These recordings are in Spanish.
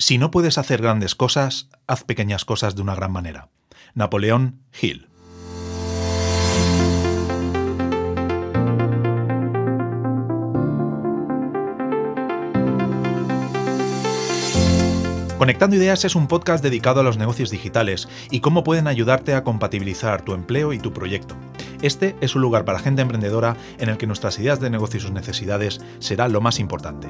Si no puedes hacer grandes cosas, haz pequeñas cosas de una gran manera. Napoleón Hill. Conectando Ideas es un podcast dedicado a los negocios digitales y cómo pueden ayudarte a compatibilizar tu empleo y tu proyecto. Este es un lugar para gente emprendedora en el que nuestras ideas de negocio y sus necesidades será lo más importante.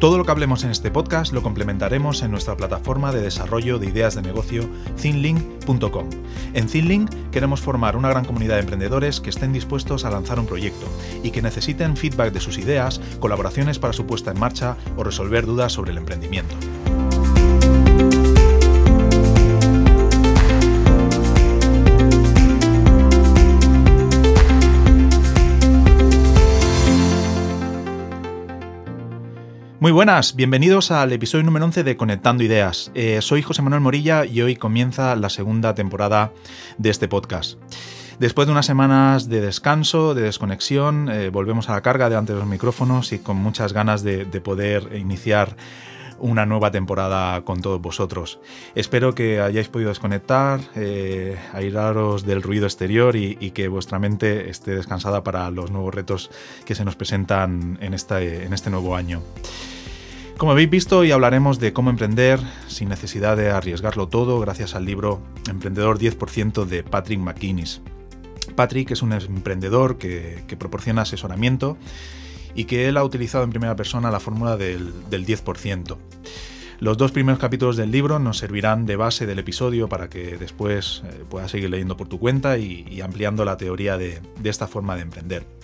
Todo lo que hablemos en este podcast lo complementaremos en nuestra plataforma de desarrollo de ideas de negocio thinlink.com. En Thinlink queremos formar una gran comunidad de emprendedores que estén dispuestos a lanzar un proyecto y que necesiten feedback de sus ideas, colaboraciones para su puesta en marcha o resolver dudas sobre el emprendimiento. Muy buenas, bienvenidos al episodio número 11 de Conectando Ideas. Eh, soy José Manuel Morilla y hoy comienza la segunda temporada de este podcast. Después de unas semanas de descanso, de desconexión, eh, volvemos a la carga delante de los micrófonos y con muchas ganas de poder iniciar una nueva temporada con todos vosotros. Espero que hayáis podido desconectar, eh, airaros del ruido exterior y, que vuestra mente esté descansada para los nuevos retos que se nos presentan en este, en este nuevo año. Como habéis visto, hoy hablaremos de cómo emprender sin necesidad de arriesgarlo todo gracias al libro Emprendedor 10% de Patrick McKinnis. Patrick es un emprendedor que, que proporciona asesoramiento y que él ha utilizado en primera persona la fórmula del, 10%. Los dos primeros capítulos del libro nos servirán de base del episodio para que después eh, puedas seguir leyendo por tu cuenta y, ampliando la teoría de, esta forma de emprender.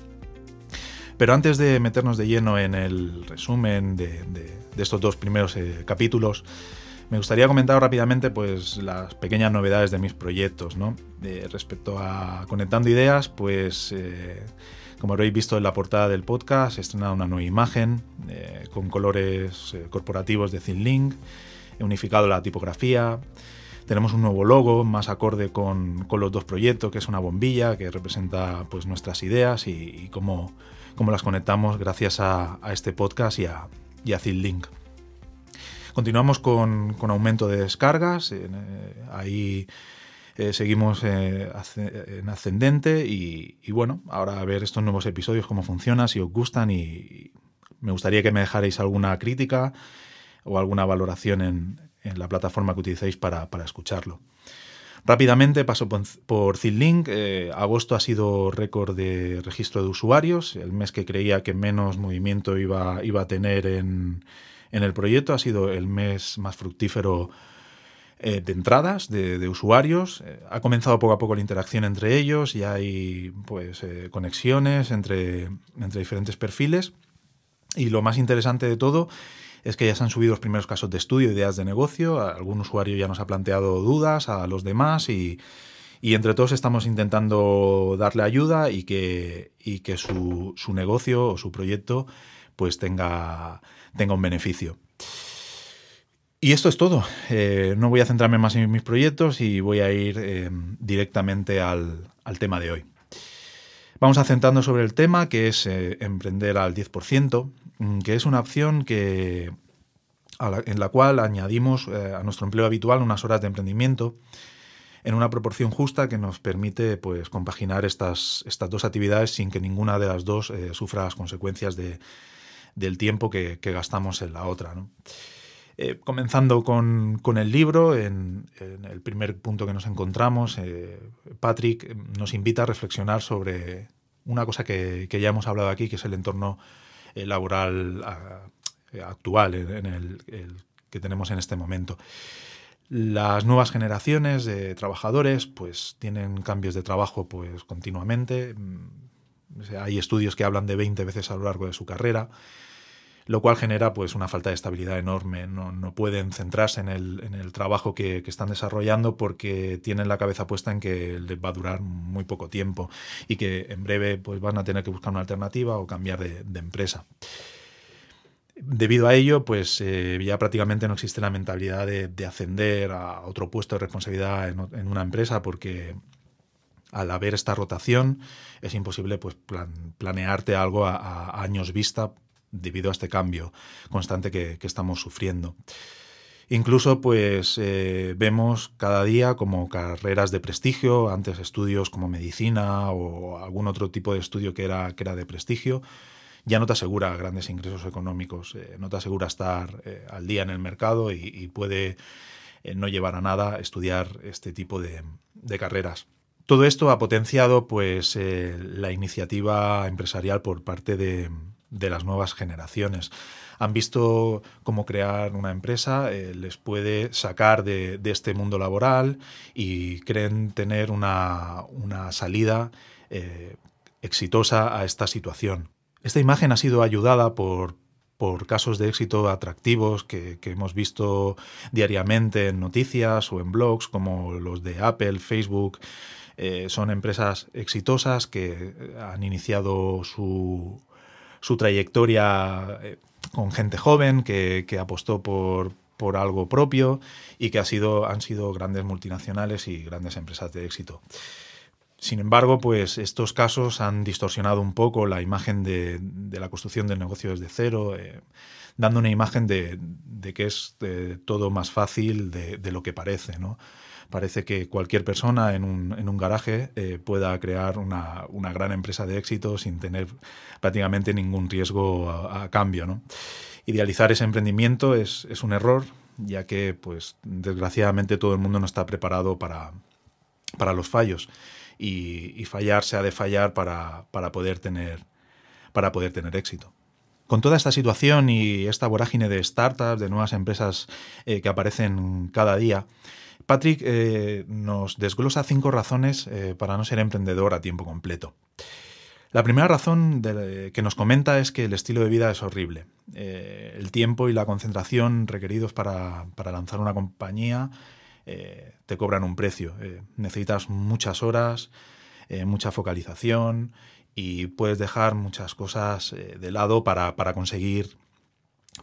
Pero antes de meternos de lleno en el resumen de, estos dos primeros eh, capítulos, me gustaría comentar rápidamente pues, las pequeñas novedades de mis proyectos. ¿no? respecto a Conectando Ideas, pues eh, como habréis visto en la portada del podcast, he estrenado una nueva imagen eh, con colores eh, corporativos de ThinLink, he unificado la tipografía, tenemos un nuevo logo más acorde con, los dos proyectos, que es una bombilla que representa pues, nuestras ideas y, cómo, las conectamos gracias a, este podcast y a, y ThinLink. Continuamos con, aumento de descargas. Eh, ahí eh, seguimos eh, en ascendente y, bueno, ahora a ver estos nuevos episodios, cómo funcionan, si os gustan y me gustaría que me dejarais alguna crítica o alguna valoración en, la plataforma que utilicéis para, escucharlo. Rápidamente paso por, por eh, agosto ha sido récord de registro de usuarios. El mes que creía que menos movimiento iba, iba a tener en, en, el proyecto ha sido el mes más fructífero eh, de entradas de, usuarios. Eh, ha comenzado poco a poco la interacción entre ellos y hay pues, eh, conexiones entre, entre diferentes perfiles. Y lo más interesante de todo es que ya se han subido los primeros casos de estudio, ideas de negocio. Algún usuario ya nos ha planteado dudas a los demás y, entre todos estamos intentando darle ayuda y que, su, negocio o su proyecto pues tenga, tenga un beneficio. Y esto es todo. Eh, no voy a centrarme más en mis proyectos y voy a ir eh, directamente al, tema de hoy. Vamos a centrarnos sobre el tema que es eh, emprender al 10%, mm, que es una opción que, en la cual añadimos a nuestro empleo habitual unas horas de emprendimiento en una proporción justa que nos permite pues, compaginar estas, estas dos actividades sin que ninguna de las dos sufra las consecuencias del tiempo que, gastamos en la otra. Eh, comenzando con, el libro, en, el primer punto que nos encontramos, eh, Patrick nos invita a reflexionar sobre una cosa que, ya hemos hablado aquí, que es el entorno eh, laboral actual en, el, que tenemos en este momento. Las nuevas generaciones de trabajadores pues tienen cambios de trabajo pues continuamente. Mm, hay estudios que hablan de 20 veces a lo largo de su carrera lo cual genera pues una falta de estabilidad enorme. No, pueden centrarse en el, trabajo que, están desarrollando porque tienen la cabeza puesta en que les va a durar muy poco tiempo y que en breve pues van a tener que buscar una alternativa o cambiar de, empresa. Debido a ello, pues eh, ya prácticamente no existe la mentalidad de, ascender a otro puesto de responsabilidad en, una empresa porque Al haber esta rotación, es imposible pues, planearte algo a, años vista debido a este cambio constante que, estamos sufriendo. Incluso pues eh, vemos cada día como carreras de prestigio, antes estudios como medicina o algún otro tipo de estudio que era, que era de prestigio, ya no te asegura grandes ingresos económicos, eh, no te asegura estar eh, al día en el mercado y, puede no llevar a nada estudiar este tipo de, carreras. Todo esto ha potenciado pues, la iniciativa empresarial por parte de, de las nuevas generaciones han visto cómo crear una empresa eh, les puede sacar de, este mundo laboral y creen tener una, salida eh, exitosa a esta situación. Esta imagen ha sido ayudada por, casos de éxito atractivos que, hemos visto diariamente en noticias o en blogs como los de Apple, Facebook. Eh, son empresas exitosas que han iniciado su, su trayectoria con gente joven que, apostó por, algo propio y que ha sido, han sido grandes multinacionales y grandes empresas de éxito. Sin embargo, pues estos casos han distorsionado un poco la imagen de, la construcción del negocio desde cero, eh, dando una imagen de, que es eh, todo más fácil de, lo que parece. ¿no? Parece que cualquier persona en un, garaje eh, pueda crear una, gran empresa de éxito sin tener prácticamente ningún riesgo a, cambio. ¿no? Idealizar ese emprendimiento es, un error, ya que, pues, desgraciadamente, todo el mundo no está preparado para, para los fallos. Y, fallar se ha de fallar para, poder tener, para poder tener éxito. Con toda esta situación y esta vorágine de startups, de nuevas empresas eh, que aparecen cada día, Patrick eh, nos desglosa cinco razones eh, para no ser emprendedor a tiempo completo. La primera razón que nos comenta es que el estilo de vida es horrible. Eh, el tiempo y la concentración requeridos para, lanzar una compañía te cobran un precio. necesitas muchas horas, mucha focalización y puedes dejar muchas cosas de lado para, conseguir,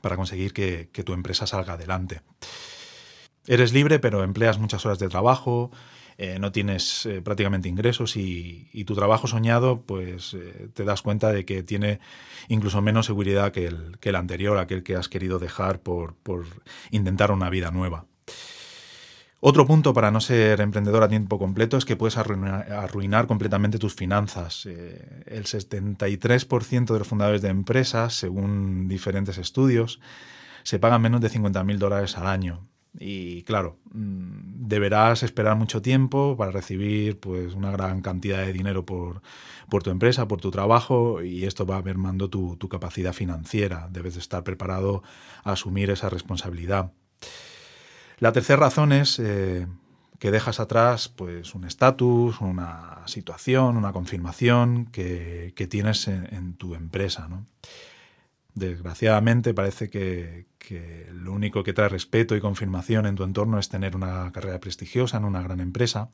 para conseguir que tu empresa salga adelante. Eres libre, pero empleas muchas horas de trabajo, eh, no tienes eh, prácticamente ingresos y, tu trabajo soñado, pues eh, te das cuenta de que tiene incluso menos seguridad que el, que el anterior, aquel que has querido dejar por, por, intentar una vida nueva. Otro punto para no ser emprendedor a tiempo completo es que puedes arruinar, arruinar completamente tus finanzas. el 73% de los fundadores de empresas, según diferentes estudios, se pagan menos de 50.000 dólares al año. Y claro, mm, deberás esperar mucho tiempo para recibir pues, una gran cantidad de dinero por, tu empresa, por tu trabajo, y esto va mermando tu, tu capacidad financiera. Debes de estar preparado a asumir esa responsabilidad. La tercera razón es eh, que dejas atrás pues, un estatus, una situación, una confirmación que, tienes en, tu empresa. Desgraciadamente parece que, lo único que trae respeto y confirmación en tu entorno es tener una carrera prestigiosa en una gran empresa.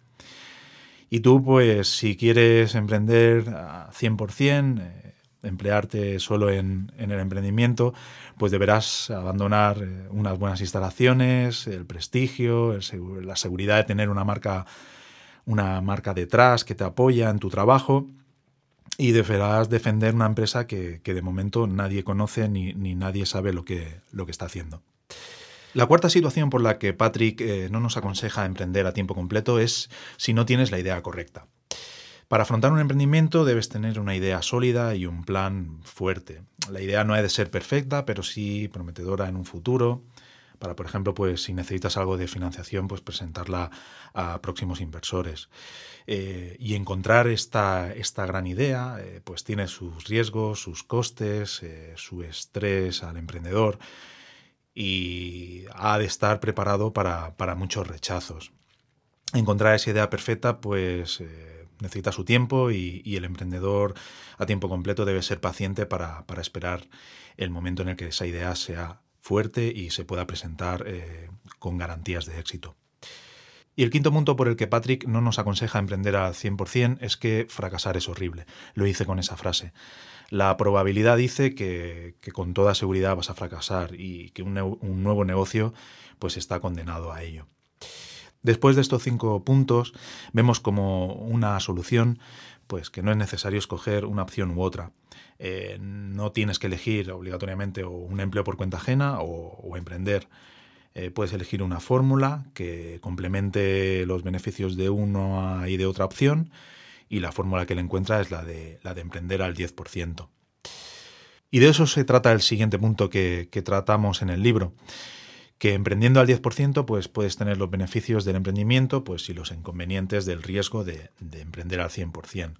Y tú, pues, si quieres emprender a 100%, eh, emplearte solo en, el emprendimiento, pues deberás abandonar eh, unas buenas instalaciones, el prestigio, la seguridad de tener una marca, una marca detrás que te apoya en tu trabajo y deberás defender una empresa que, de momento nadie conoce ni, nadie sabe lo que, lo que está haciendo. La cuarta situación por la que Patrick eh, no nos aconseja emprender a tiempo completo es si no tienes la idea correcta. Para afrontar un emprendimiento debes tener una idea sólida y un plan fuerte. La idea no ha de ser perfecta, pero sí prometedora en un futuro. Para, por ejemplo, pues si necesitas algo de financiación, pues presentarla a próximos inversores. Eh, y encontrar esta, esta gran idea eh, pues tiene sus riesgos, sus costes, eh, su estrés al emprendedor y ha de estar preparado para, muchos rechazos. Encontrar esa idea perfecta pues necesita su tiempo y, el emprendedor a tiempo completo debe ser paciente para, esperar el momento en el que esa idea sea fuerte y se pueda presentar con garantías de éxito. Y el quinto punto por el que Patrick no nos aconseja emprender al 100% es que fracasar es horrible. Lo hice con esa frase. La probabilidad dice que, con toda seguridad vas a fracasar y que un, nuevo negocio pues está condenado a ello. Después de estos cinco puntos, vemos como una solución pues que no es necesario escoger una opción u otra. Eh, no tienes que elegir obligatoriamente un empleo por cuenta ajena o, emprender. Eh, puedes elegir una fórmula que complemente los beneficios de una y de otra opción y la fórmula que le encuentra es la de, la de emprender al 10%. Y de eso se trata el siguiente punto que, tratamos en el libro que emprendiendo al 10% pues puedes tener los beneficios del emprendimiento pues, y los inconvenientes del riesgo de, emprender al 100%.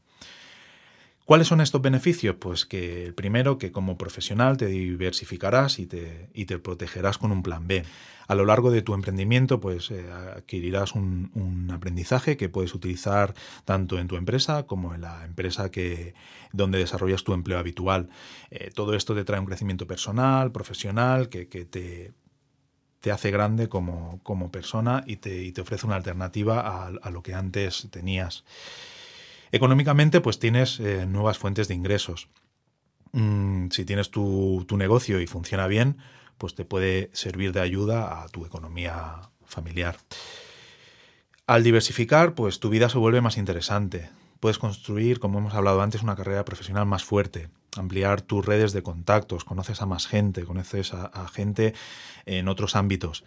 ¿Cuáles son estos beneficios? Pues que el primero, que como profesional te diversificarás y te, te protegerás con un plan B. A lo largo de tu emprendimiento, pues eh, adquirirás un, aprendizaje que puedes utilizar tanto en tu empresa como en la empresa que, donde desarrollas tu empleo habitual. Eh, todo esto te trae un crecimiento personal, profesional, que, que te te hace grande como, persona y te, te, ofrece una alternativa a, lo que antes tenías. Económicamente, pues tienes eh, nuevas fuentes de ingresos. Mm, si tienes tu, tu, negocio y funciona bien, pues te puede servir de ayuda a tu economía familiar. Al diversificar, pues tu vida se vuelve más interesante. Puedes construir, como hemos hablado antes, una carrera profesional más fuerte ampliar tus redes de contactos, conoces a más gente, conoces a, gente en otros ámbitos.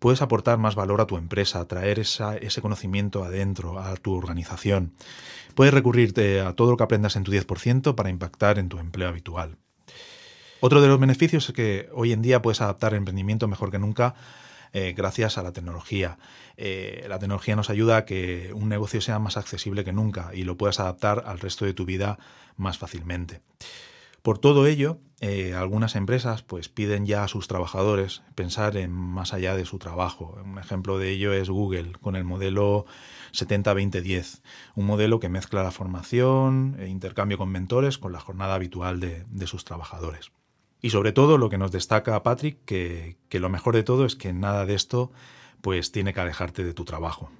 Puedes aportar más valor a tu empresa, traer ese conocimiento adentro, a tu organización. Puedes recurrirte a todo lo que aprendas en tu 10% para impactar en tu empleo habitual. Otro de los beneficios es que hoy en día puedes adaptar el emprendimiento mejor que nunca eh, gracias a la tecnología. Eh, la tecnología nos ayuda a que un negocio sea más accesible que nunca y lo puedas adaptar al resto de tu vida más fácilmente. Por todo ello, eh, algunas empresas pues, piden ya a sus trabajadores pensar en más allá de su trabajo. Un ejemplo de ello es Google, con el modelo 70-20-10, un modelo que mezcla la formación e intercambio con mentores con la jornada habitual de sus trabajadores. Y sobre todo lo que nos destaca Patrick, que, que, lo mejor de todo es que nada de esto pues tiene que alejarte de tu trabajo.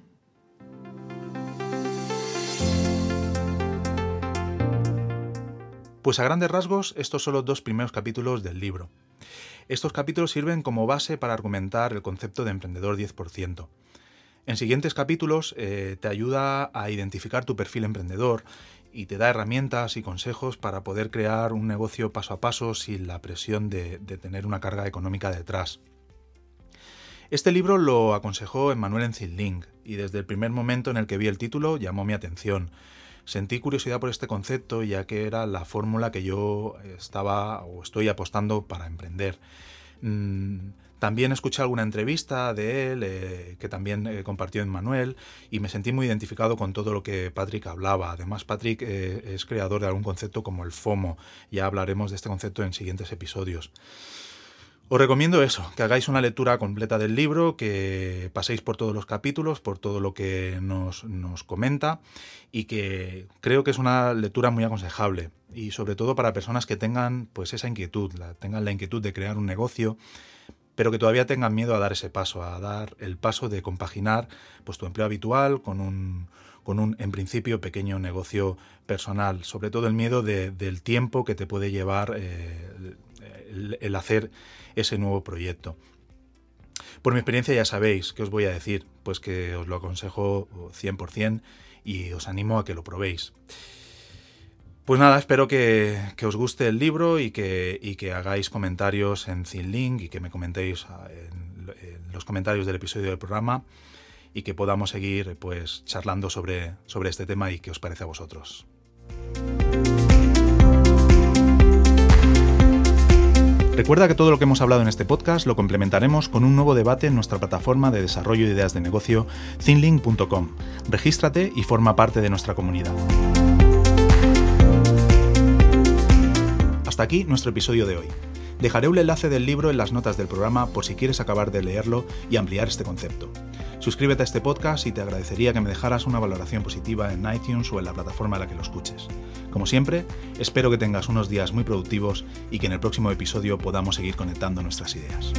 Pues a grandes rasgos, estos son los dos primeros capítulos del libro. Estos capítulos sirven como base para argumentar el concepto de emprendedor 10%. En siguientes capítulos eh, te ayuda a identificar tu perfil emprendedor y te da herramientas y consejos para poder crear un negocio paso a paso sin la presión de, tener una carga económica detrás. Este libro lo aconsejó Emmanuel Enzilling y desde el primer momento en el que vi el título llamó mi atención. Sentí curiosidad por este concepto ya que era la fórmula que yo estaba o estoy apostando para emprender. Mm, también escuché alguna entrevista de él eh, que también eh, compartió en Manuel y me sentí muy identificado con todo lo que Patrick hablaba. Además, Patrick eh, es creador de algún concepto como el FOMO. Ya hablaremos de este concepto en siguientes episodios. Os recomiendo eso, que hagáis una lectura completa del libro, que paséis por todos los capítulos, por todo lo que nos, nos comenta y que creo que es una lectura muy aconsejable y sobre todo para personas que tengan pues esa inquietud, la, tengan la inquietud de crear un negocio pero que todavía tengan miedo a dar ese paso, a dar el paso de compaginar pues, tu empleo habitual con un, con un, en principio, pequeño negocio personal. Sobre todo el miedo del tiempo que te puede llevar eh, el, hacer ese nuevo proyecto. Por mi experiencia ya sabéis que os voy a decir, pues que os lo aconsejo 100% y os animo a que lo probéis. Pues nada, espero que, os guste el libro y que, hagáis comentarios en Zinlink y que me comentéis en, los comentarios del episodio del programa y que podamos seguir pues charlando sobre, sobre este tema y qué os parece a vosotros. Recuerda que todo lo que hemos hablado en este podcast lo complementaremos con un nuevo debate en nuestra plataforma de desarrollo de ideas de negocio, thinlink.com. Regístrate y forma parte de nuestra comunidad. Hasta aquí nuestro episodio de hoy. Dejaré un enlace del libro en las notas del programa por si quieres acabar de leerlo y ampliar este concepto. Suscríbete a este podcast y te agradecería que me dejaras una valoración positiva en iTunes o en la plataforma en la que lo escuches. Como siempre, espero que tengas unos días muy productivos y que en el próximo episodio podamos seguir conectando nuestras ideas.